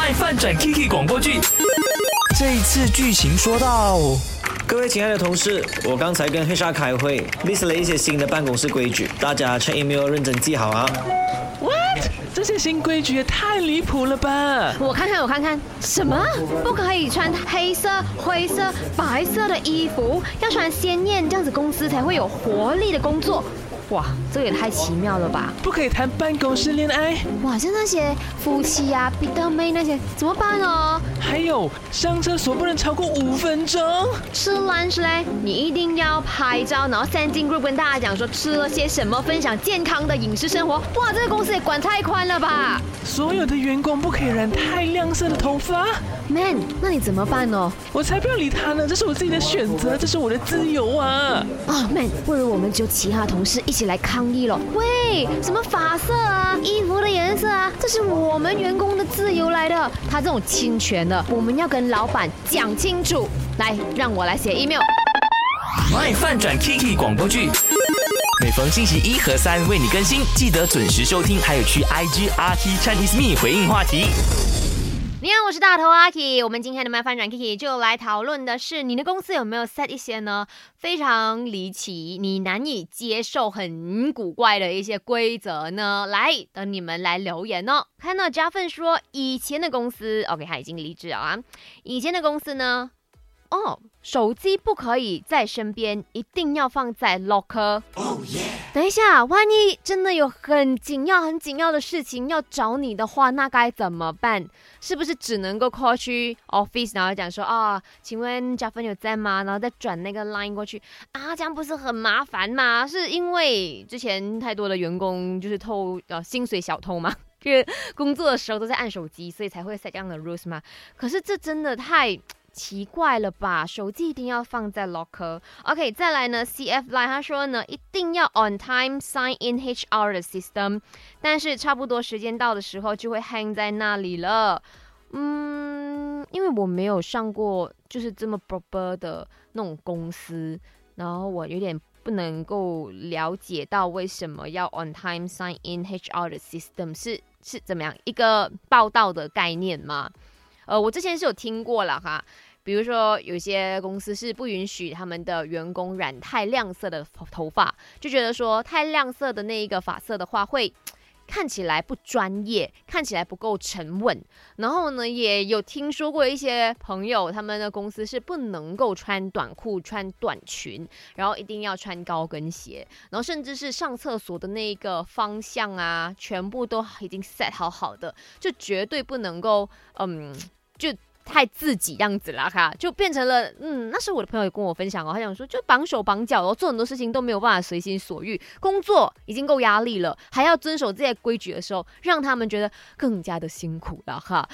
卖饭转 Kiki 广播剧。这一次剧情说到，各位亲爱的同事，我刚才跟黑沙开会，list 了一些新的办公室规矩，大家 check email 认真记好啊。What？这些新规矩也太离谱了吧！我看看，我看看，什么？不可以穿黑色、灰色、白色的衣服，要穿鲜艳，这样子公司才会有活力的工作。哇，这也太奇妙了吧！不可以谈办公室恋爱，哇，像那些夫妻啊、彼得妹那些怎么办哦？还有上厕所不能超过五分钟。吃 lunch 嘞，你一定要拍照，然后 send 进 group 跟大家讲说吃了些什么，分享健康的饮食生活。哇，这个公司也管太宽了吧所有的员工不可以染太亮色的头发。？Man，那你怎么办呢？我才不要理他呢，这是我自己的选择，这是我的自由啊！啊、m a n 不如我们就其他同事一起来抗议了。喂，什么发色啊，衣服的颜色啊，这是我们员工的自由来的，他这种侵权的，我们要跟老板讲清楚。来，让我来写 email。卖饭转 Kiki 广播剧。每逢星期一和三为你更新，记得准时收听，还有去 IG RT Chinese Me 回应话题。你好，我是大头阿 K。我们今天的麦翻转 Kiki 就来讨论的是，你的公司有没有 set 一些呢非常离奇、你难以接受、很古怪的一些规则呢？来，等你们来留言哦。看到加份说，以前的公司，OK，他已经离职了啊。以前的公司呢，哦，手机不可以在身边，一定要放在 locker。等一下，万一真的有很紧要、很紧要的事情要找你的话，那该怎么办？是不是只能够 call 去 office，然后讲说啊，请问加分有在吗？然后再转那个 line 过去啊，这样不是很麻烦吗？是因为之前太多的员工就是偷呃薪水小偷嘛，就是工作的时候都在按手机，所以才会 set 这样的 rules 嘛。可是这真的太奇怪了吧？手机一定要放在 locker。OK，再来呢，CF Line 他说呢，一定要 on time sign in HR 的 system，但是差不多时间到的时候就会 hang 在那里了。嗯，因为我没有上过就是这么 proper 的那种公司，然后我有点不能够了解到为什么要 on time sign in HR 的 system 是是怎么样一个报道的概念吗？呃，我之前是有听过了哈，比如说有些公司是不允许他们的员工染太亮色的头发，就觉得说太亮色的那一个发色的话会。看起来不专业，看起来不够沉稳。然后呢，也有听说过一些朋友，他们的公司是不能够穿短裤、穿短裙，然后一定要穿高跟鞋，然后甚至是上厕所的那个方向啊，全部都已经 set 好好的，就绝对不能够，嗯，就。太自己样子了哈，就变成了嗯，那时候我的朋友也跟我分享哦，他想说就绑手绑脚哦，做很多事情都没有办法随心所欲，工作已经够压力了，还要遵守这些规矩的时候，让他们觉得更加的辛苦了哈。